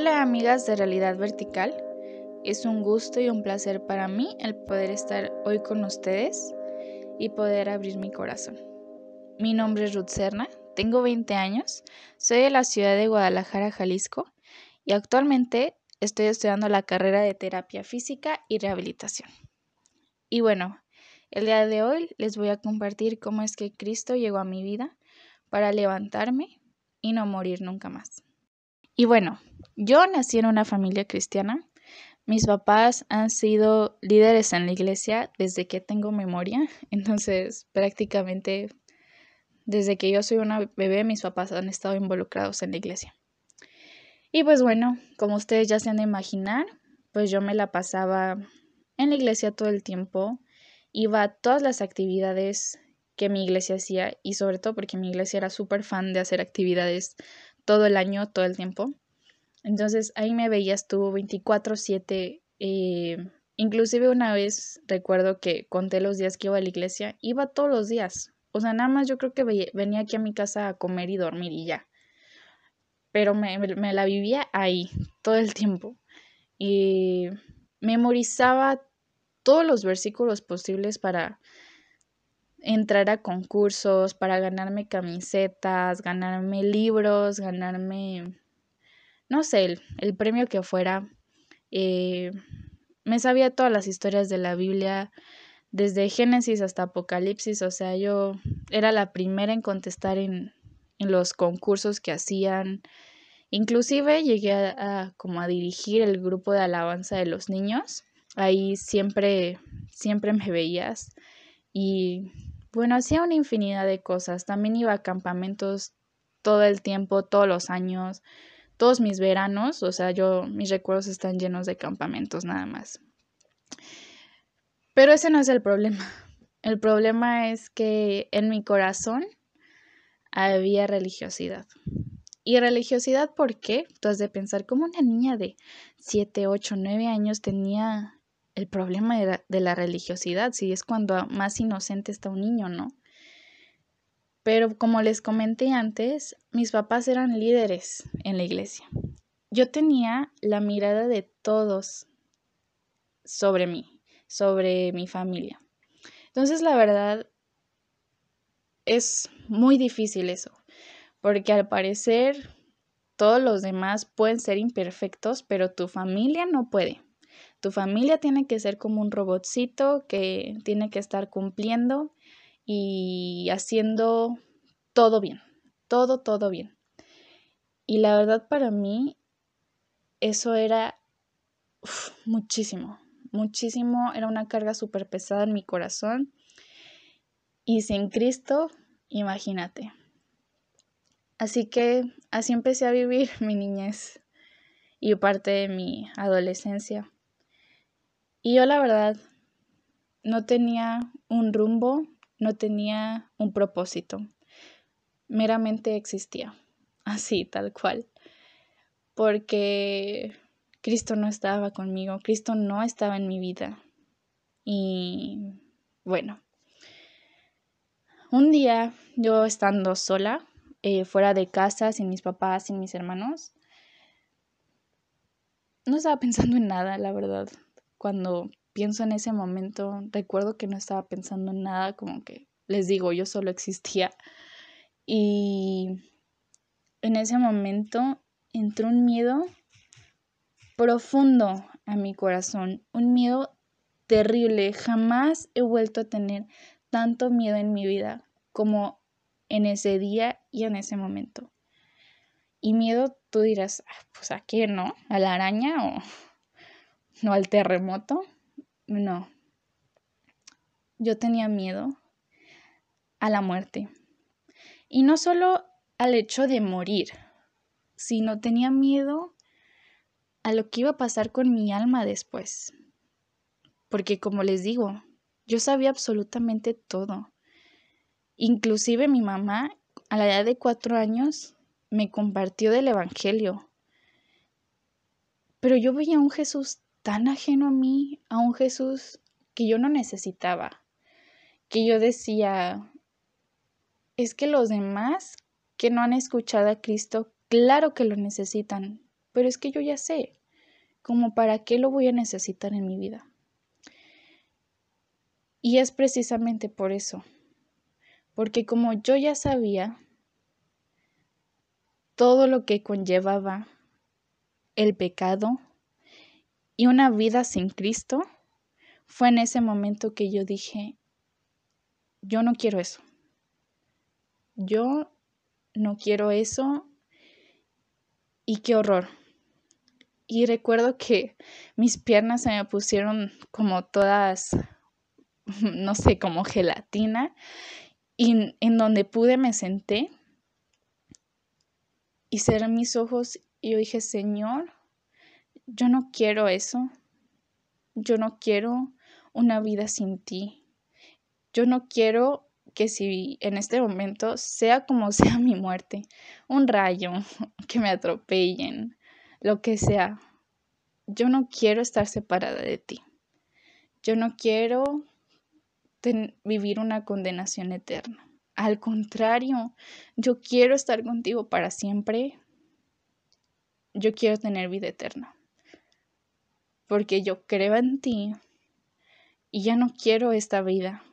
Hola amigas de Realidad Vertical, es un gusto y un placer para mí el poder estar hoy con ustedes y poder abrir mi corazón. Mi nombre es Ruth Serna, tengo 20 años, soy de la ciudad de Guadalajara, Jalisco y actualmente estoy estudiando la carrera de terapia física y rehabilitación. Y bueno, el día de hoy les voy a compartir cómo es que Cristo llegó a mi vida para levantarme y no morir nunca más. Y bueno, yo nací en una familia cristiana. Mis papás han sido líderes en la iglesia desde que tengo memoria. Entonces, prácticamente desde que yo soy una bebé, mis papás han estado involucrados en la iglesia. Y pues bueno, como ustedes ya se han de imaginar, pues yo me la pasaba en la iglesia todo el tiempo. Iba a todas las actividades que mi iglesia hacía y sobre todo porque mi iglesia era súper fan de hacer actividades todo el año, todo el tiempo. Entonces ahí me veías tú 24/7. Eh, inclusive una vez recuerdo que conté los días que iba a la iglesia, iba todos los días. O sea, nada más yo creo que venía aquí a mi casa a comer y dormir y ya. Pero me, me la vivía ahí todo el tiempo. Y memorizaba todos los versículos posibles para entrar a concursos, para ganarme camisetas, ganarme libros, ganarme, no sé, el, premio que fuera. Eh, me sabía todas las historias de la Biblia, desde Génesis hasta Apocalipsis, o sea, yo era la primera en contestar en, en los concursos que hacían. Inclusive llegué a, como a dirigir el grupo de alabanza de los niños. Ahí siempre, siempre me veías. Y bueno, hacía una infinidad de cosas. También iba a campamentos todo el tiempo, todos los años, todos mis veranos. O sea, yo, mis recuerdos están llenos de campamentos nada más. Pero ese no es el problema. El problema es que en mi corazón había religiosidad. ¿Y religiosidad por qué? Tú has de pensar como una niña de 7, 8, 9 años tenía el problema de la, religiosidad, si es cuando más inocente está un niño, ¿no? Pero como les comenté antes, mis papás eran líderes en la iglesia. Yo tenía la mirada de todos sobre mí, sobre mi familia. Entonces, la verdad, es muy difícil eso, porque al parecer todos los demás pueden ser imperfectos, pero tu familia no puede. Tu familia tiene que ser como un robotcito que tiene que estar cumpliendo y haciendo todo bien, todo, todo bien. Y la verdad para mí eso era muchísimo, muchísimo, era una carga súper pesada en mi corazón. Y sin Cristo, imagínate. Así que así empecé a vivir mi niñez y parte de mi adolescencia. Y yo la verdad no tenía un rumbo, no tenía un propósito, meramente existía, así, tal cual, porque Cristo no estaba conmigo, Cristo no estaba en mi vida. Y bueno, un día yo estando sola, eh, fuera de casa, sin mis papás, sin mis hermanos, no estaba pensando en nada, la verdad cuando pienso en ese momento, recuerdo que no estaba pensando en nada, como que les digo, yo solo existía. Y en ese momento entró un miedo profundo a mi corazón, un miedo terrible. Jamás he vuelto a tener tanto miedo en mi vida como en ese día y en ese momento. Y miedo, tú dirás, ah, pues a qué, ¿no? ¿A la araña o no al terremoto, no. Yo tenía miedo a la muerte. Y no solo al hecho de morir, sino tenía miedo a lo que iba a pasar con mi alma después. Porque como les digo, yo sabía absolutamente todo. Inclusive mi mamá, a la edad de cuatro años, me compartió del Evangelio. Pero yo veía a un Jesús tan ajeno a mí, a un Jesús que yo no necesitaba, que yo decía, es que los demás que no han escuchado a Cristo, claro que lo necesitan, pero es que yo ya sé, como para qué lo voy a necesitar en mi vida. Y es precisamente por eso, porque como yo ya sabía todo lo que conllevaba el pecado y una vida sin Cristo, fue en ese momento que yo dije, yo no quiero eso. Yo no quiero eso y qué horror. Y recuerdo que mis piernas se me pusieron como todas, no sé, como gelatina. Y en donde pude me senté y cerré mis ojos y yo dije, Señor, yo no quiero eso. Yo no quiero una vida sin ti. Yo no quiero que si en este momento, sea como sea mi muerte, un rayo, que me atropellen, lo que sea, yo no quiero estar separada de ti. Yo no quiero vivir una condenación eterna. Al contrario, yo quiero estar contigo para siempre. Yo quiero tener vida eterna. Porque yo creo en ti y ya no quiero esta vida.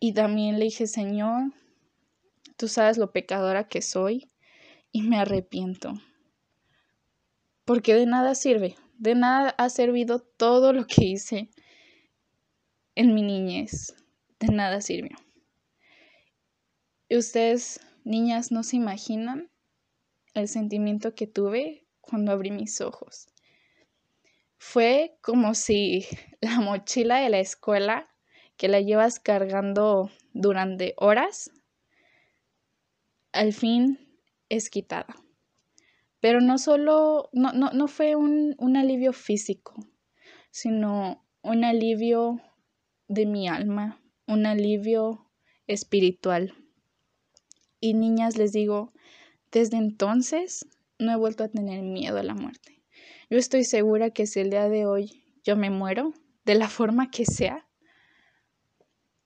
Y también le dije, Señor, tú sabes lo pecadora que soy y me arrepiento. Porque de nada sirve, de nada ha servido todo lo que hice en mi niñez, de nada sirvió. Y ustedes, niñas, no se imaginan el sentimiento que tuve cuando abrí mis ojos. Fue como si la mochila de la escuela que la llevas cargando durante horas, al fin es quitada. Pero no solo, no, no, no fue un, un alivio físico, sino un alivio de mi alma, un alivio espiritual. Y niñas, les digo, desde entonces no he vuelto a tener miedo a la muerte. Yo estoy segura que si el día de hoy yo me muero, de la forma que sea,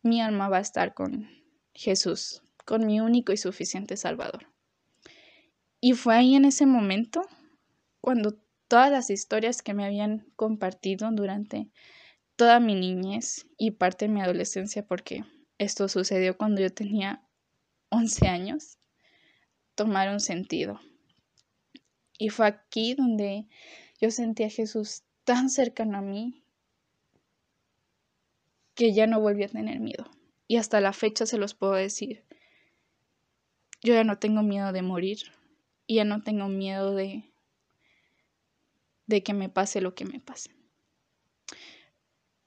mi alma va a estar con Jesús, con mi único y suficiente Salvador. Y fue ahí en ese momento cuando todas las historias que me habían compartido durante toda mi niñez y parte de mi adolescencia, porque esto sucedió cuando yo tenía 11 años, tomaron sentido. Y fue aquí donde yo sentí a Jesús tan cercano a mí que ya no volví a tener miedo. Y hasta la fecha se los puedo decir. Yo ya no tengo miedo de morir y ya no tengo miedo de de que me pase lo que me pase.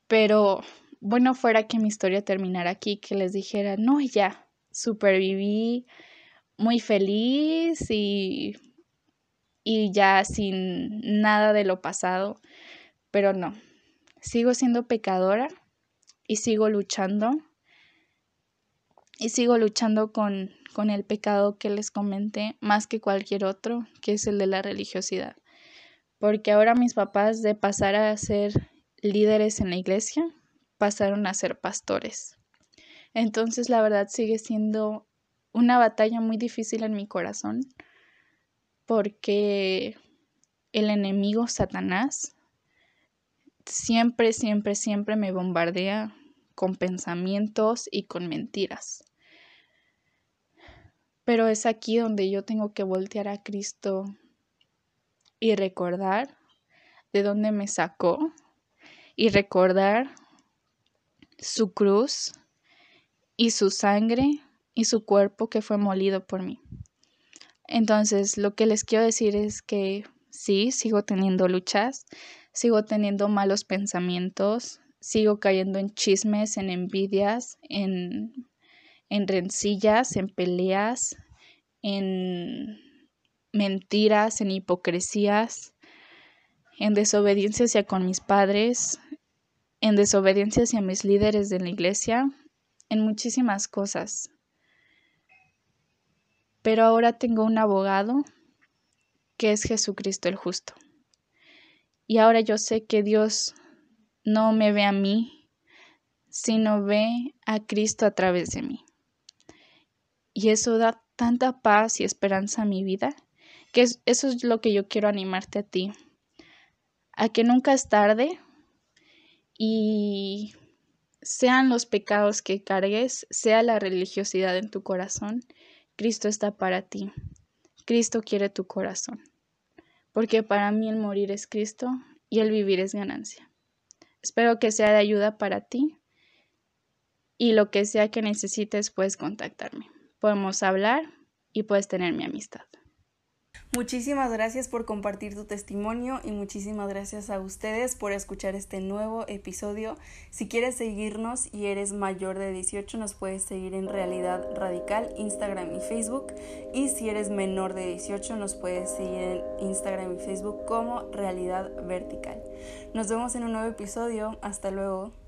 Pero bueno, fuera que mi historia terminara aquí, que les dijera, no, ya, superviví muy feliz y, y ya sin nada de lo pasado, pero no, sigo siendo pecadora y sigo luchando. Y sigo luchando con, con el pecado que les comenté, más que cualquier otro, que es el de la religiosidad. Porque ahora mis papás, de pasar a ser líderes en la iglesia, pasaron a ser pastores. Entonces, la verdad sigue siendo una batalla muy difícil en mi corazón, porque el enemigo Satanás siempre, siempre, siempre me bombardea con pensamientos y con mentiras. Pero es aquí donde yo tengo que voltear a Cristo y recordar de dónde me sacó y recordar su cruz y su sangre y su cuerpo que fue molido por mí. Entonces, lo que les quiero decir es que sí, sigo teniendo luchas, sigo teniendo malos pensamientos, sigo cayendo en chismes, en envidias, en, en rencillas, en peleas, en mentiras, en hipocresías, en desobediencia hacia con mis padres, en desobediencia hacia mis líderes de la iglesia, en muchísimas cosas. Pero ahora tengo un abogado que es Jesucristo el justo. Y ahora yo sé que Dios no me ve a mí, sino ve a Cristo a través de mí. Y eso da tanta paz y esperanza a mi vida que eso es lo que yo quiero animarte a ti, a que nunca es tarde y sean los pecados que cargues, sea la religiosidad en tu corazón, Cristo está para ti. Cristo quiere tu corazón. Porque para mí el morir es Cristo y el vivir es ganancia. Espero que sea de ayuda para ti y lo que sea que necesites puedes contactarme. Podemos hablar y puedes tener mi amistad. Muchísimas gracias por compartir tu testimonio y muchísimas gracias a ustedes por escuchar este nuevo episodio. Si quieres seguirnos y eres mayor de 18 nos puedes seguir en Realidad Radical, Instagram y Facebook. Y si eres menor de 18 nos puedes seguir en Instagram y Facebook como Realidad Vertical. Nos vemos en un nuevo episodio. Hasta luego.